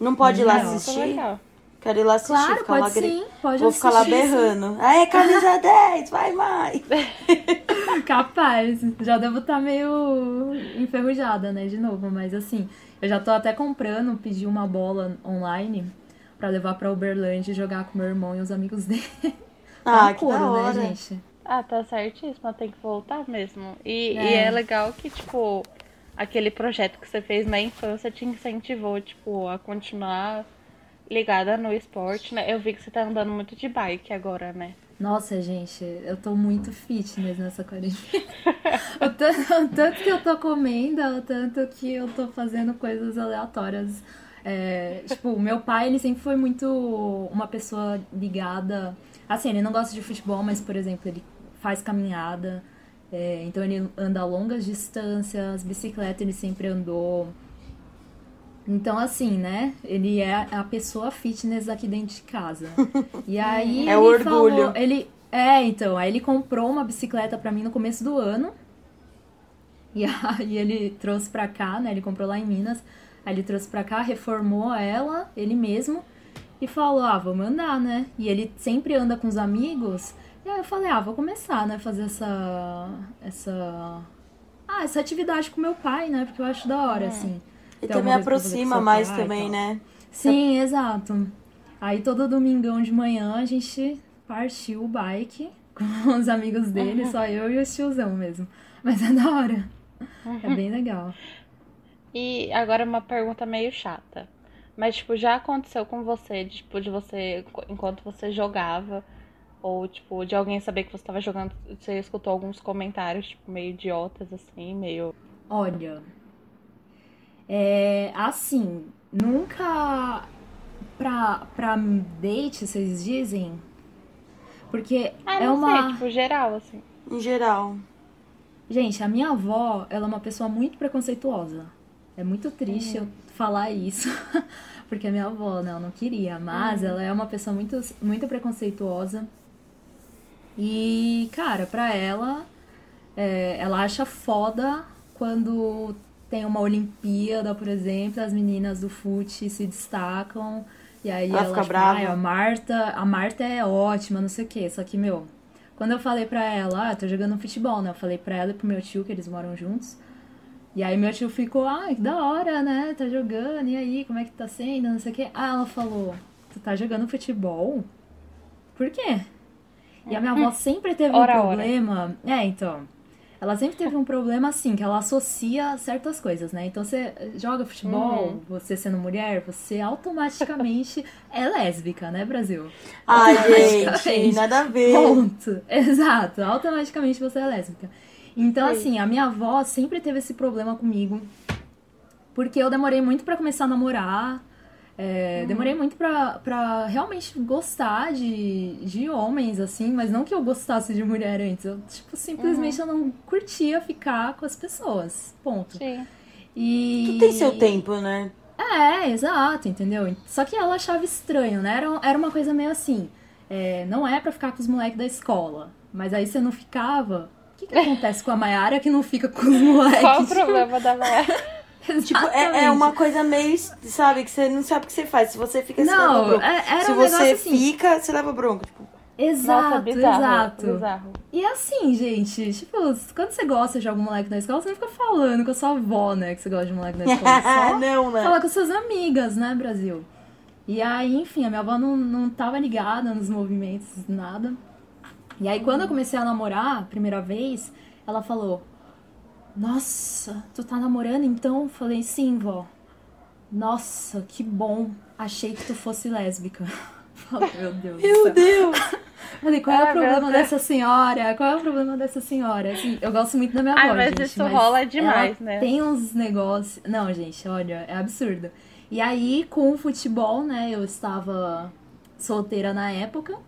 S3: Não pode ir lá assistir?
S4: legal.
S3: Quero ir lá assistir,
S8: Claro,
S3: ficar lá
S8: pode
S3: gri-
S8: sim, pode
S3: Vou ficar lá
S8: sim.
S3: berrando. Aê, camisa 10, vai mais.
S8: Capaz, já devo estar meio enferrujada, né, de novo, mas assim, eu já tô até comprando, pedi uma bola online pra levar pra Uberlândia e jogar com meu irmão e os amigos dele.
S3: Ah,
S8: É um
S3: que da
S8: couro,
S3: hora.
S8: né, gente?
S4: Ah, tá certíssimo, tem que voltar mesmo. E
S8: É.
S4: e é legal que, tipo, aquele projeto que você fez na infância te incentivou, tipo, a continuar ligada no esporte, né? Eu vi que você tá andando muito de bike agora, né?
S8: Nossa, gente, eu tô muito fitness nessa quarentena. o, tanto, o tanto que eu tô comendo, o tanto que eu tô fazendo coisas aleatórias. É, tipo, meu pai, ele sempre foi muito uma pessoa ligada. Assim, ele não gosta de futebol, mas, por exemplo, ele faz caminhada. É, então, ele anda longas distâncias, bicicleta ele sempre andou. Então, assim, né? Ele é a pessoa fitness aqui dentro de casa. E aí.
S3: É o
S8: ele
S3: orgulho.
S8: falou- ele, é, então. Aí ele comprou uma bicicleta pra mim no começo do ano. E aí ele trouxe pra cá, né? Ele comprou lá em Minas. Aí ele trouxe pra cá, reformou ela, ele mesmo, e falou, ah, vamos andar, né? E ele sempre anda com os amigos. E aí eu falei, ah, vou começar, né? Fazer essa. essa. Ah, essa atividade com meu pai, né? Porque eu acho da hora, assim.
S3: E também aproxima mais
S8: pai
S3: também, né?
S8: Sim, exato. Aí todo domingão de manhã a gente partiu o bike com os amigos dele, só eu e o tiozão mesmo. Mas é da hora. É bem legal.
S4: E agora uma pergunta meio chata. Mas, tipo, já aconteceu com você, tipo, de você, enquanto você jogava, ou, tipo, de alguém saber que você tava jogando, você escutou alguns comentários, tipo, meio idiotas, assim, meio.
S8: Olha, é assim, nunca pra, pra date, vocês dizem? Porque
S4: Ah,
S8: é
S4: não
S8: uma.
S4: sei, tipo, geral, assim.
S3: Em geral.
S8: Gente, a minha avó, ela é uma pessoa muito preconceituosa. É muito triste eu falar isso, porque a minha avó, né, ela não queria, mas ela é uma pessoa muito, muito preconceituosa. E, cara, pra ela, é, ela acha foda quando tem uma Olimpíada, por exemplo, as meninas do fute se destacam. E aí
S3: Ela
S8: ela,
S3: fica brava.
S8: "Ai, a Marta, a Marta é ótima, não sei o quê. Só que, meu, quando eu falei pra ela, ah, tô jogando futebol, né? Eu falei pra ela e pro meu tio, que eles moram juntos. E aí meu tio ficou, ah, que da hora, né? Tá jogando, e aí, como é que tá sendo? Não sei o quê. Ah, ela falou, tu tá jogando futebol? Por quê? E a minha avó sempre teve um
S4: Ora, ora.
S8: problema. É, então. Ela sempre teve um problema assim, que ela associa certas coisas, né? Então você joga futebol,
S4: Uhum.
S8: você sendo mulher, você automaticamente é lésbica, né, Brasil?
S3: Ai, gente, nada a ver.
S8: Ponto. Exato. Automaticamente você é lésbica. Então, assim, a minha avó sempre teve esse problema comigo. Porque eu demorei muito pra começar a namorar. É, Demorei muito pra, pra realmente gostar de, de homens, assim. Mas não que eu gostasse de mulher antes. Eu, tipo, simplesmente eu não curtia ficar com as pessoas. Ponto.
S4: Sim.
S8: E...
S3: Tu tem seu tempo, né?
S8: É, exato, entendeu? Só que ela achava estranho, né? Era, era uma coisa meio assim. é, não é pra ficar com os moleques da escola. Mas aí você não ficava. O que, que acontece com a Mayara que não fica com os moleques?
S4: Qual o problema da Maia?
S3: Tipo, é, é uma coisa meio, sabe, que você não sabe o que você faz. Se você fica, você
S8: Não,
S3: leva bronca.
S8: é- era
S3: Se
S8: um
S3: você
S8: assim.
S3: fica, você leva bronca. Tipo,
S8: Exato,
S4: Nossa, bizarro.
S8: exato.
S4: Bizarro.
S8: E assim, gente, tipo, quando você gosta de algum moleque da escola, você não fica falando com a sua avó, né? Que você gosta de moleque da escola. Só
S3: não, né?
S8: falar com suas amigas, né, Brasil? E aí, enfim, a minha avó não, não tava ligada nos movimentos, nada. E aí, quando eu comecei a namorar, a primeira vez, ela falou: Nossa, tu tá namorando então? Falei: Sim, vó. Nossa, que bom. Achei que tu fosse lésbica. Falei, meu Deus.
S3: Meu Deus!
S8: Falei, qual é o problema
S4: Deus.
S8: dessa senhora? Qual é o problema dessa senhora? Assim, eu gosto muito da minha avó,
S4: mas
S8: gente,
S4: isso rola demais, né?
S8: Tem uns negócios... Não, gente, olha, é absurdo. E aí, com o futebol, né, eu estava solteira na época,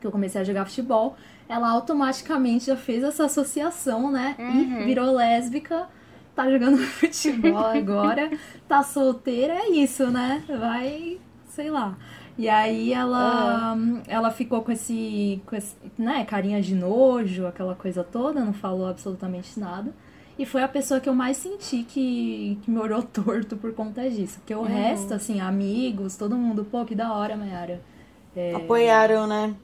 S8: que eu comecei a jogar futebol, ela automaticamente já fez essa associação, né,
S4: Uhum.
S8: e virou lésbica, tá jogando futebol agora, tá solteira, é isso, né, vai, sei lá. E aí ela, ela ficou com esse, com esse, né, carinha de nojo, aquela coisa toda, não falou absolutamente nada. E foi a pessoa que eu mais senti que, que me olhou torto por conta disso. Porque o resto, assim, amigos, todo mundo, pô, que da hora, Mayara. É,
S3: Apoiaram, né?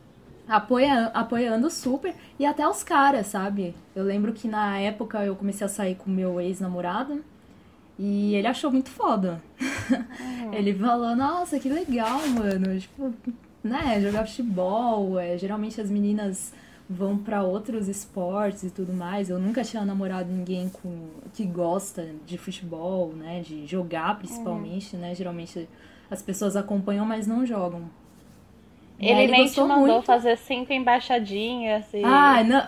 S8: Apoia, apoiando super. E até os caras, sabe? Eu lembro que na época eu comecei a sair com meu ex-namorado. E ele achou muito foda. ele falou, nossa, que legal, mano. Tipo, né, jogar futebol. É, geralmente as meninas vão pra outros esportes e tudo mais. Eu nunca tinha namorado ninguém com que gosta de futebol, né? De jogar principalmente, né? Geralmente as pessoas acompanham, mas não jogam. E aí
S4: Ele nem te mandou
S8: muito.
S4: fazer cinco embaixadinhas e...
S8: Ah, não.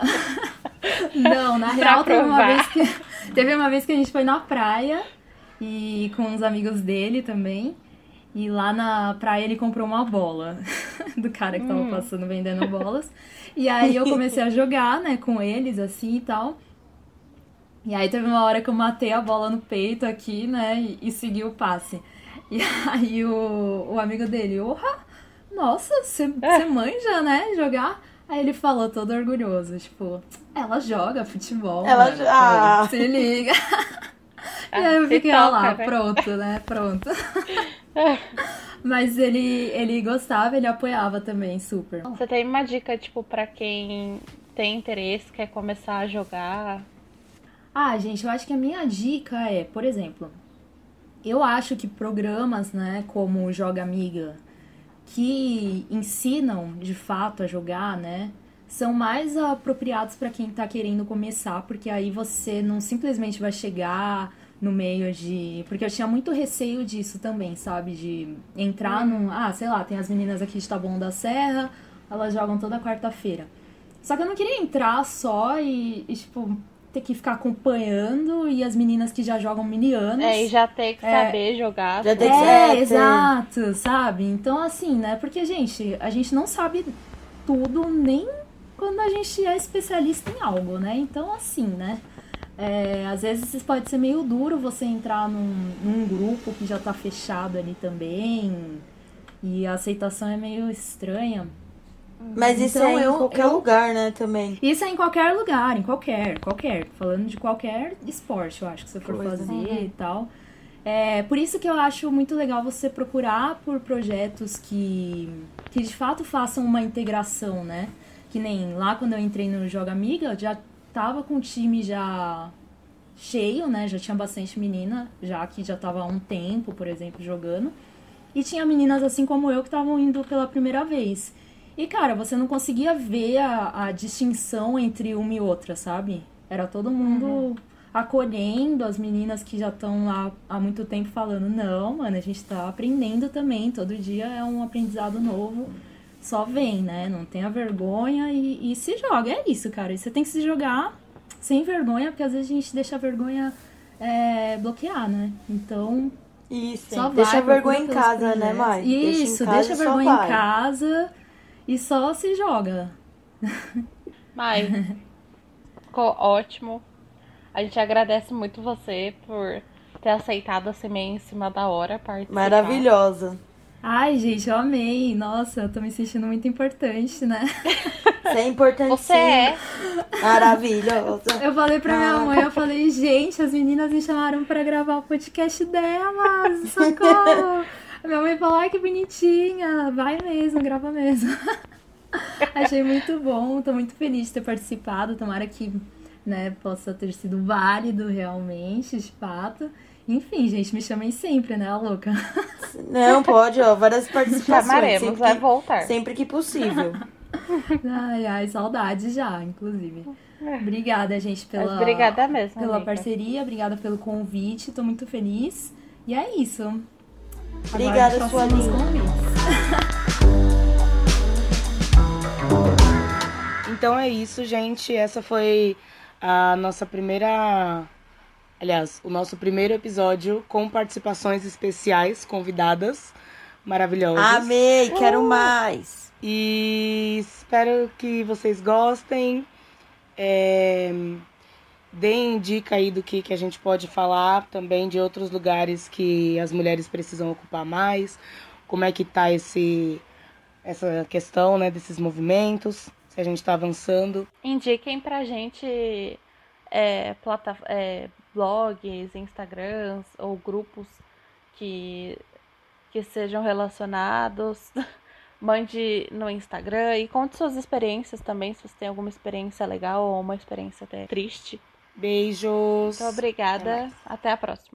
S8: não, na real teve uma, vez que, teve uma vez que a gente foi na praia e com uns amigos dele também. E lá na praia ele comprou uma bola do cara que tava
S4: Hum.
S8: passando vendendo bolas. E aí eu comecei a jogar, né, com eles assim e tal. E aí teve uma hora que eu matei a bola no peito aqui, né, e, e segui o passe. E aí o, o amigo dele, orra, nossa, você você manja, né, jogar? Aí ele falou todo orgulhoso, tipo, ela joga futebol.
S3: Ela
S8: mano,
S3: ah.
S8: Se liga. e aí eu fiquei
S4: toca,
S8: lá,
S4: né?
S8: pronto, né? Pronto. Mas ele, ele gostava, ele apoiava também, super.
S4: Você tem uma dica, tipo, pra quem tem interesse, quer começar a jogar?
S8: Ah, gente, eu acho que a minha dica é, por exemplo, eu acho que programas, né, como Joga Amiga, que ensinam de fato a jogar, né, são mais apropriados para quem tá querendo começar, porque aí você não simplesmente vai chegar no meio de. Porque eu tinha muito receio disso também, sabe? De entrar num. Ah, sei lá, tem as meninas aqui de Taboão da Serra, elas jogam toda quarta-feira. Só que eu não queria entrar só e, e, tipo, ter que ficar acompanhando e as meninas que já jogam mini anos.
S4: É, e já tem que
S8: É.
S4: saber jogar.
S3: Já tem que-
S8: É,
S3: É,
S8: exato, sabe? Então, assim, né? Porque, gente, a gente não sabe tudo nem quando a gente é especialista em algo, né? Então, assim, né? É, às vezes pode ser meio duro você entrar num, num grupo que já tá fechado ali também. E a aceitação é meio estranha.
S3: Mas isso
S8: Então,
S3: é em
S8: eu-
S3: qualquer
S8: eu-
S3: lugar, né, também.
S8: Isso é em qualquer lugar, em qualquer, qualquer. Falando de qualquer esporte, eu acho que você for
S3: Coisa.
S8: fazer e tal. É, por isso que eu acho muito legal você procurar por projetos que, que de fato façam uma integração, né? Que nem lá quando eu entrei no Joga Amiga, eu já tava com o time já cheio, né? Já tinha bastante menina, já que já tava há um tempo, por exemplo, jogando. E tinha meninas assim como eu que estavam indo pela primeira vez. E, cara, você não conseguia ver a, a distinção entre uma e outra, sabe? Era todo mundo acolhendo as meninas que já estão lá há muito tempo falando, não, mano, a gente tá aprendendo também, todo dia é um aprendizado novo. Só vem, né? Não tenha vergonha e, e se joga. É isso, cara. E você tem que se jogar sem vergonha, porque às vezes a gente deixa a vergonha é, bloquear, né? Então,
S3: Isso.
S8: só
S3: Deixa
S8: vai,
S3: a vergonha em casa, né. Mai?
S8: Isso,
S3: em casa
S8: deixa a vergonha em
S3: vai.
S8: casa e só se joga.
S4: Mai, ficou ótimo. A gente agradece muito você por ter aceitado assim meio em cima da hora participar.
S3: Maravilhosa.
S8: Ai, gente, eu amei. Nossa, eu tô me sentindo muito importante, né?
S3: Você é importante
S4: Você é.
S3: Maravilhosa.
S8: Eu falei pra
S3: Ah.
S8: minha mãe, eu falei, gente, as meninas me chamaram pra gravar o podcast delas, socorro! A minha mãe falou, ai, que bonitinha, vai mesmo, grava mesmo. Achei muito bom, tô muito feliz de ter participado, tomara que né, possa ter sido válido realmente, de fato. Enfim, gente, me chamem sempre, né, louca?
S3: Não, pode, ó, várias participações.
S4: Chamaremos,
S3: sempre
S4: vai
S3: que-
S4: voltar.
S3: Sempre que possível.
S8: Ai, ai, saudade já, inclusive. Obrigada, gente, pela,
S4: Mas obrigada mesmo,
S8: pela
S4: amiga.
S8: parceria, obrigada pelo convite, tô muito feliz. E é isso.
S3: Obrigada,
S8: Aguarde
S3: sua.
S1: Então é isso, gente. Essa foi a nossa primeira. Aliás, o nosso primeiro episódio com participações especiais, convidadas maravilhosas.
S3: Amei, quero mais.
S1: E espero que vocês gostem. É, Deem dica aí do que, que a gente pode falar também de outros lugares que as mulheres precisam ocupar mais. Como é que tá esse, essa questão né, desses movimentos, se a gente está avançando.
S4: Indiquem pra gente é, plata é, blogs, Instagrams ou grupos que, que sejam relacionados. Mande no Instagram e conte suas experiências também, se você tem alguma experiência legal ou uma experiência até triste.
S1: Beijos.
S4: Então, obrigada. Até a próxima.